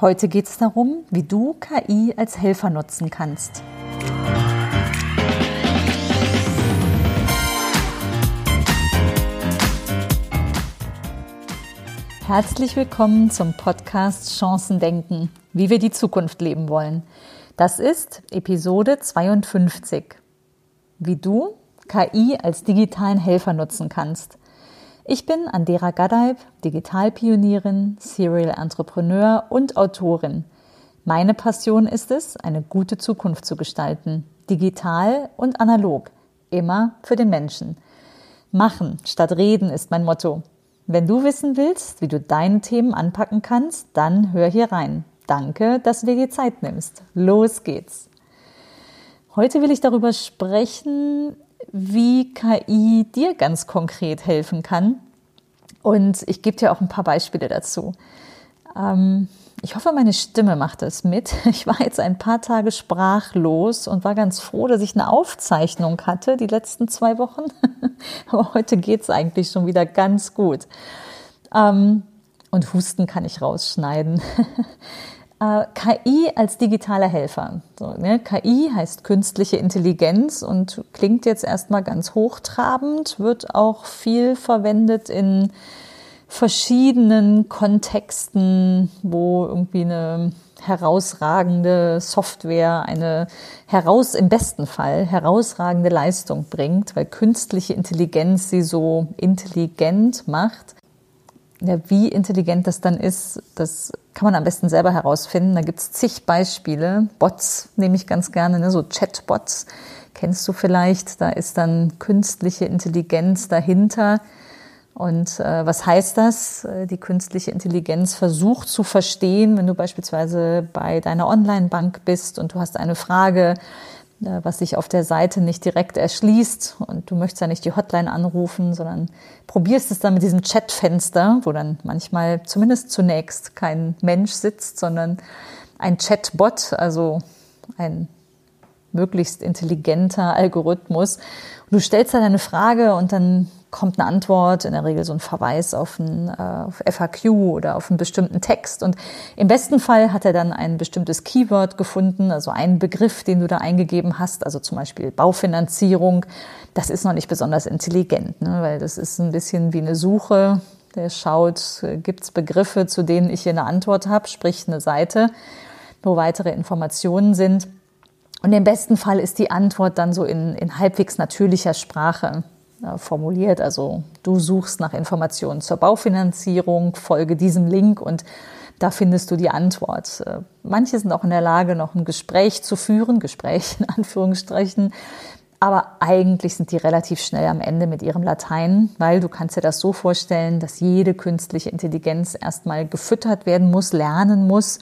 Heute geht es darum, wie du KI als Helfer nutzen kannst. Herzlich willkommen zum Podcast Chancen denken, wie wir die Zukunft leben wollen. Das ist Episode 52. Wie du KI als digitalen Helfer nutzen kannst. Ich bin Andera Gadeib, Digitalpionierin, Serial Entrepreneur und Autorin. Meine Passion ist es, eine gute Zukunft zu gestalten, digital und analog, immer für den Menschen. Machen statt reden ist mein Motto. Wenn du wissen willst, wie du deine Themen anpacken kannst, dann hör hier rein. Danke, dass du dir die Zeit nimmst. Los geht's. Heute will ich darüber sprechen, wie KI dir ganz konkret helfen kann. Und ich gebe dir auch ein paar Beispiele dazu. Ähm, ich hoffe, meine Stimme macht das mit. Ich war jetzt ein paar Tage sprachlos und war ganz froh, dass ich eine Aufzeichnung hatte die letzten zwei Wochen. Aber heute geht es eigentlich schon wieder ganz gut. Ähm, und Husten kann ich rausschneiden. Äh, KI als digitaler Helfer. So, ne? KI heißt künstliche Intelligenz und klingt jetzt erstmal ganz hochtrabend, wird auch viel verwendet in verschiedenen Kontexten, wo irgendwie eine herausragende Software eine heraus, im besten Fall herausragende Leistung bringt, weil künstliche Intelligenz sie so intelligent macht ja, wie intelligent das dann ist, das kann man am besten selber herausfinden. Da gibt's zig Beispiele. Bots nehme ich ganz gerne, ne? so Chatbots kennst du vielleicht. Da ist dann künstliche Intelligenz dahinter. Und äh, was heißt das? Äh, die künstliche Intelligenz versucht zu verstehen, wenn du beispielsweise bei deiner Online-Bank bist und du hast eine Frage, was sich auf der Seite nicht direkt erschließt. Und du möchtest ja nicht die Hotline anrufen, sondern probierst es dann mit diesem Chatfenster, wo dann manchmal zumindest zunächst kein Mensch sitzt, sondern ein Chatbot, also ein möglichst intelligenter Algorithmus. Und du stellst da deine Frage und dann kommt eine Antwort, in der Regel so ein Verweis auf ein äh, auf FAQ oder auf einen bestimmten Text. Und im besten Fall hat er dann ein bestimmtes Keyword gefunden, also einen Begriff, den du da eingegeben hast, also zum Beispiel Baufinanzierung. Das ist noch nicht besonders intelligent, ne? weil das ist ein bisschen wie eine Suche. Der schaut, äh, gibt es Begriffe, zu denen ich hier eine Antwort habe, sprich eine Seite, wo weitere Informationen sind. Und im besten Fall ist die Antwort dann so in, in halbwegs natürlicher Sprache äh, formuliert. Also du suchst nach Informationen zur Baufinanzierung, folge diesem Link und da findest du die Antwort. Äh, manche sind auch in der Lage, noch ein Gespräch zu führen, Gespräch in Anführungsstrichen. Aber eigentlich sind die relativ schnell am Ende mit ihrem Latein, weil du kannst dir das so vorstellen, dass jede künstliche Intelligenz erstmal gefüttert werden muss, lernen muss,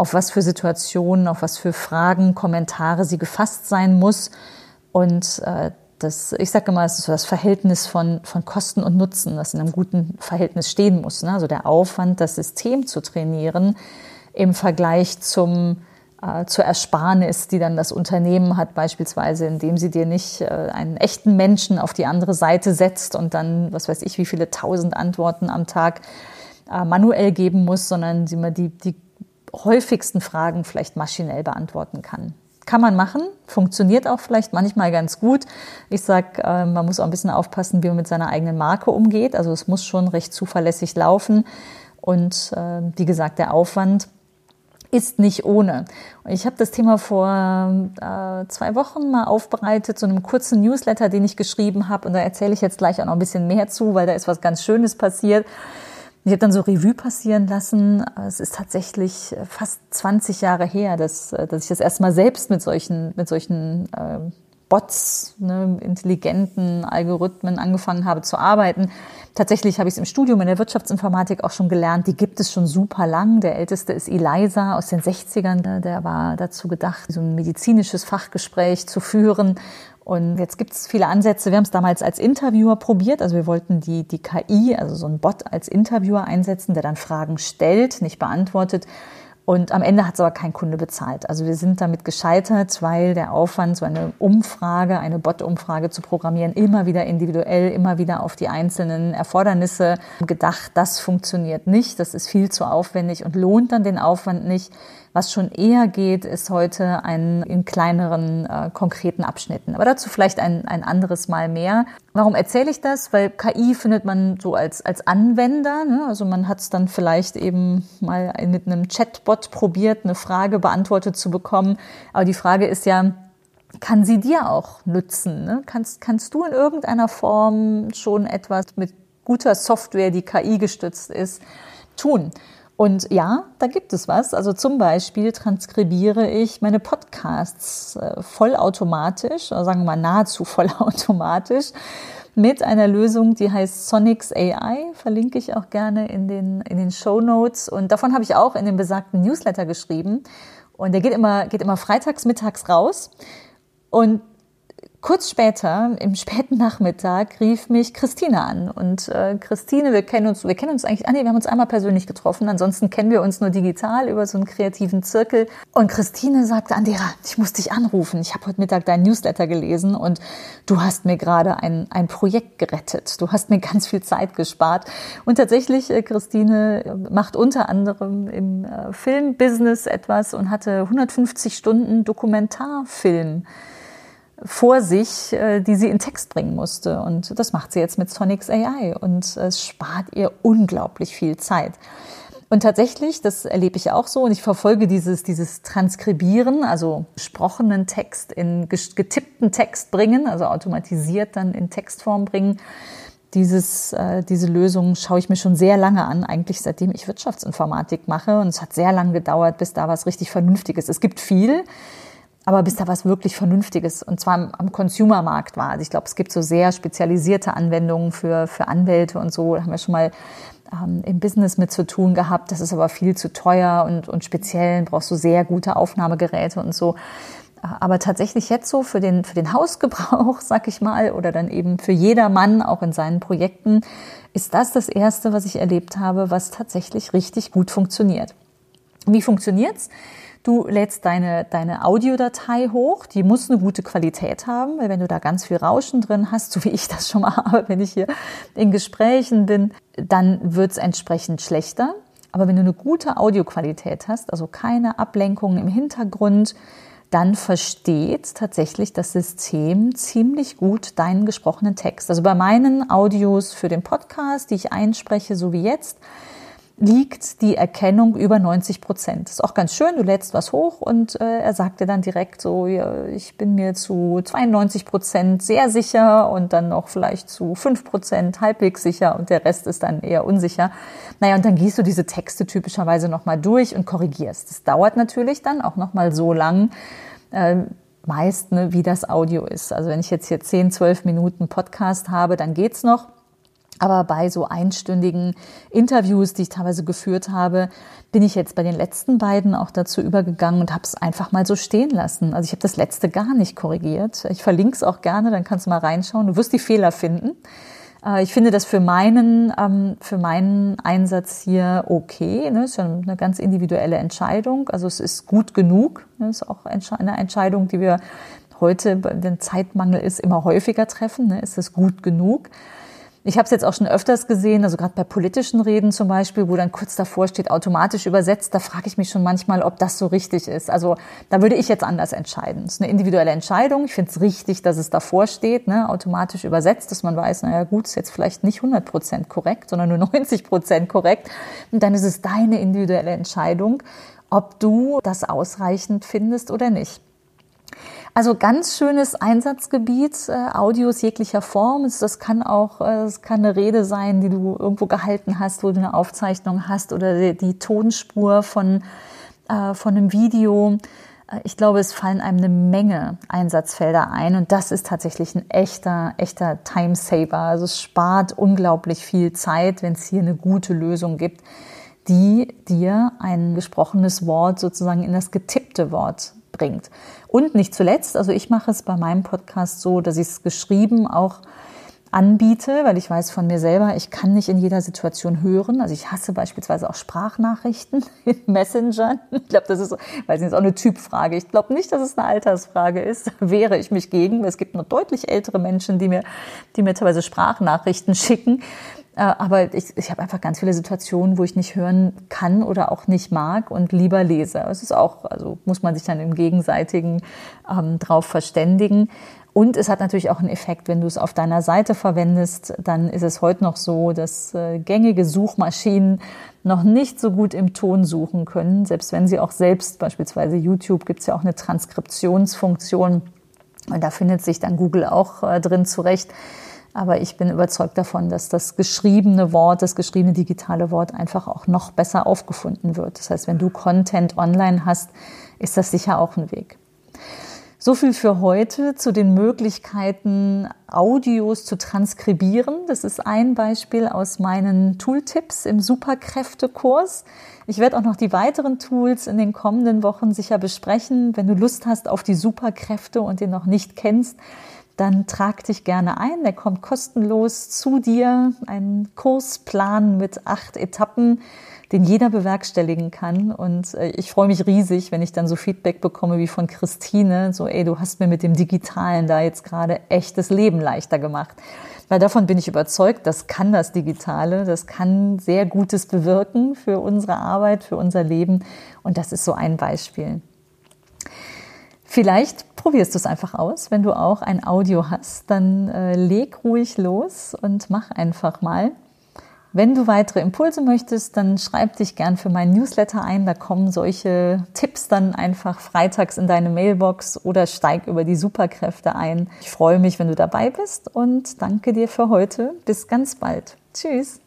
auf was für Situationen, auf was für Fragen, Kommentare sie gefasst sein muss. Und äh, das, ich sage immer, es ist so das Verhältnis von, von Kosten und Nutzen, das in einem guten Verhältnis stehen muss. Ne? Also der Aufwand, das System zu trainieren im Vergleich zum, äh, zur Ersparnis, die dann das Unternehmen hat, beispielsweise, indem sie dir nicht äh, einen echten Menschen auf die andere Seite setzt und dann, was weiß ich, wie viele tausend Antworten am Tag äh, manuell geben muss, sondern sie mal die, die häufigsten Fragen vielleicht maschinell beantworten kann. Kann man machen, funktioniert auch vielleicht manchmal ganz gut. Ich sage, äh, man muss auch ein bisschen aufpassen, wie man mit seiner eigenen Marke umgeht. Also es muss schon recht zuverlässig laufen. Und äh, wie gesagt, der Aufwand ist nicht ohne. Ich habe das Thema vor äh, zwei Wochen mal aufbereitet, so einem kurzen Newsletter, den ich geschrieben habe. Und da erzähle ich jetzt gleich auch noch ein bisschen mehr zu, weil da ist was ganz Schönes passiert. Ich habe dann so Revue passieren lassen. Es ist tatsächlich fast 20 Jahre her, dass, dass ich das erstmal selbst mit solchen, mit solchen äh, Bots, ne, intelligenten Algorithmen angefangen habe zu arbeiten. Tatsächlich habe ich es im Studium in der Wirtschaftsinformatik auch schon gelernt. Die gibt es schon super lang. Der älteste ist Eliza aus den 60ern. Der war dazu gedacht, so ein medizinisches Fachgespräch zu führen. Und jetzt gibt es viele Ansätze. Wir haben es damals als Interviewer probiert. Also wir wollten die, die KI, also so ein Bot als Interviewer einsetzen, der dann Fragen stellt, nicht beantwortet. Und am Ende hat es aber kein Kunde bezahlt. Also wir sind damit gescheitert, weil der Aufwand, so eine Umfrage, eine Bot-Umfrage zu programmieren, immer wieder individuell, immer wieder auf die einzelnen Erfordernisse gedacht, das funktioniert nicht, das ist viel zu aufwendig und lohnt dann den Aufwand nicht. Was schon eher geht, ist heute ein in kleineren, äh, konkreten Abschnitten. Aber dazu vielleicht ein, ein anderes Mal mehr. Warum erzähle ich das? Weil KI findet man so als, als Anwender. Ne? Also man hat es dann vielleicht eben mal mit einem Chatbot probiert, eine Frage beantwortet zu bekommen. Aber die Frage ist ja, kann sie dir auch nützen? Ne? Kannst, kannst du in irgendeiner Form schon etwas mit guter Software, die KI gestützt ist, tun? Und ja, da gibt es was. Also zum Beispiel transkribiere ich meine Podcasts äh, vollautomatisch, sagen wir mal nahezu vollautomatisch, mit einer Lösung, die heißt Sonics AI. Verlinke ich auch gerne in den, in den Show Notes. Und davon habe ich auch in dem besagten Newsletter geschrieben. Und der geht immer, geht immer freitags, mittags raus. Und Kurz später, im späten Nachmittag, rief mich Christine an. Und äh, Christine, wir kennen uns, wir kennen uns eigentlich, ah nee, wir haben uns einmal persönlich getroffen, ansonsten kennen wir uns nur digital über so einen kreativen Zirkel. Und Christine sagte, Andera, ich muss dich anrufen. Ich habe heute Mittag dein Newsletter gelesen und du hast mir gerade ein, ein Projekt gerettet. Du hast mir ganz viel Zeit gespart. Und tatsächlich, äh, Christine macht unter anderem im äh, Filmbusiness etwas und hatte 150 Stunden Dokumentarfilm vor sich, äh, die sie in Text bringen musste. Und das macht sie jetzt mit Sonics AI und es spart ihr unglaublich viel Zeit. Und tatsächlich, das erlebe ich auch so, und ich verfolge dieses, dieses Transkribieren, also gesprochenen Text in getippten Text bringen, also automatisiert dann in Textform bringen. Dieses, äh, diese Lösung schaue ich mir schon sehr lange an, eigentlich seitdem ich Wirtschaftsinformatik mache. Und es hat sehr lange gedauert, bis da was richtig Vernünftiges. Es gibt viel, aber bis da was wirklich Vernünftiges und zwar am, Consumermarkt war. Also ich glaube, es gibt so sehr spezialisierte Anwendungen für, für Anwälte und so. Da haben wir schon mal ähm, im Business mit zu tun gehabt. Das ist aber viel zu teuer und, und speziell brauchst du sehr gute Aufnahmegeräte und so. Aber tatsächlich jetzt so für den, für den Hausgebrauch, sag ich mal, oder dann eben für jedermann auch in seinen Projekten, ist das das erste, was ich erlebt habe, was tatsächlich richtig gut funktioniert. Wie funktioniert's? Du lädst deine, deine Audiodatei hoch, die muss eine gute Qualität haben, weil wenn du da ganz viel Rauschen drin hast, so wie ich das schon mal habe, wenn ich hier in Gesprächen bin, dann wird's entsprechend schlechter. Aber wenn du eine gute Audioqualität hast, also keine Ablenkungen im Hintergrund, dann versteht tatsächlich das System ziemlich gut deinen gesprochenen Text. Also bei meinen Audios für den Podcast, die ich einspreche, so wie jetzt, liegt die Erkennung über 90 Prozent. Ist auch ganz schön, du lädst was hoch und äh, er sagte dann direkt so, ja, ich bin mir zu 92 Prozent sehr sicher und dann noch vielleicht zu 5 Prozent halbwegs sicher und der Rest ist dann eher unsicher. Naja, und dann gehst du diese Texte typischerweise nochmal durch und korrigierst. Das dauert natürlich dann auch nochmal so lang, äh, meist, ne, wie das Audio ist. Also wenn ich jetzt hier 10, 12 Minuten Podcast habe, dann geht's noch. Aber bei so einstündigen Interviews, die ich teilweise geführt habe, bin ich jetzt bei den letzten beiden auch dazu übergegangen und habe es einfach mal so stehen lassen. Also ich habe das letzte gar nicht korrigiert. Ich verlinke es auch gerne, dann kannst du mal reinschauen. Du wirst die Fehler finden. Äh, ich finde das für meinen, ähm, für meinen Einsatz hier okay. Das ist ja eine ganz individuelle Entscheidung. Also es ist gut genug. Das ist auch eine Entscheidung, die wir heute, wenn Zeitmangel ist, immer häufiger treffen. Ist es gut genug? Ich habe es jetzt auch schon öfters gesehen, also gerade bei politischen Reden zum Beispiel, wo dann kurz davor steht, automatisch übersetzt, da frage ich mich schon manchmal, ob das so richtig ist. Also da würde ich jetzt anders entscheiden. Das ist eine individuelle Entscheidung. Ich finde es richtig, dass es davor steht, ne, automatisch übersetzt, dass man weiß, naja gut, ist jetzt vielleicht nicht 100 Prozent korrekt, sondern nur 90 Prozent korrekt. Und dann ist es deine individuelle Entscheidung, ob du das ausreichend findest oder nicht. Also ganz schönes Einsatzgebiet, äh, Audios jeglicher Form. Das kann auch, äh, es kann eine Rede sein, die du irgendwo gehalten hast, wo du eine Aufzeichnung hast oder die, die Tonspur von, äh, von einem Video. Äh, ich glaube, es fallen einem eine Menge Einsatzfelder ein und das ist tatsächlich ein echter, echter Timesaver. Also es spart unglaublich viel Zeit, wenn es hier eine gute Lösung gibt, die dir ein gesprochenes Wort sozusagen in das getippte Wort bringt. Und nicht zuletzt, also ich mache es bei meinem Podcast so, dass ich es geschrieben auch anbiete, weil ich weiß von mir selber, ich kann nicht in jeder Situation hören. Also ich hasse beispielsweise auch Sprachnachrichten in Messenger. Ich glaube, das ist, weil es ist auch eine Typfrage. Ich glaube nicht, dass es eine Altersfrage ist. Da wehre ich mich gegen. Es gibt noch deutlich ältere Menschen, die mir, die mir teilweise Sprachnachrichten schicken. Äh, aber ich, ich habe einfach ganz viele Situationen, wo ich nicht hören kann oder auch nicht mag und lieber lese. Es ist auch, also muss man sich dann im Gegenseitigen ähm, drauf verständigen. Und es hat natürlich auch einen Effekt, wenn du es auf deiner Seite verwendest, dann ist es heute noch so, dass äh, gängige Suchmaschinen noch nicht so gut im Ton suchen können, selbst wenn sie auch selbst, beispielsweise YouTube, gibt es ja auch eine Transkriptionsfunktion und da findet sich dann Google auch äh, drin zurecht. Aber ich bin überzeugt davon, dass das geschriebene Wort, das geschriebene digitale Wort einfach auch noch besser aufgefunden wird. Das heißt, wenn du Content online hast, ist das sicher auch ein Weg. So viel für heute zu den Möglichkeiten, Audios zu transkribieren. Das ist ein Beispiel aus meinen Tooltips im Superkräftekurs. Ich werde auch noch die weiteren Tools in den kommenden Wochen sicher besprechen. Wenn du Lust hast auf die Superkräfte und den noch nicht kennst, dann trag dich gerne ein. Der kommt kostenlos zu dir. Ein Kursplan mit acht Etappen den jeder bewerkstelligen kann. Und äh, ich freue mich riesig, wenn ich dann so Feedback bekomme wie von Christine, so, ey, du hast mir mit dem Digitalen da jetzt gerade echtes Leben leichter gemacht. Weil davon bin ich überzeugt, das kann das Digitale, das kann sehr Gutes bewirken für unsere Arbeit, für unser Leben. Und das ist so ein Beispiel. Vielleicht probierst du es einfach aus. Wenn du auch ein Audio hast, dann äh, leg ruhig los und mach einfach mal. Wenn du weitere Impulse möchtest, dann schreib dich gern für meinen Newsletter ein. Da kommen solche Tipps dann einfach freitags in deine Mailbox oder steig über die Superkräfte ein. Ich freue mich, wenn du dabei bist und danke dir für heute. Bis ganz bald. Tschüss.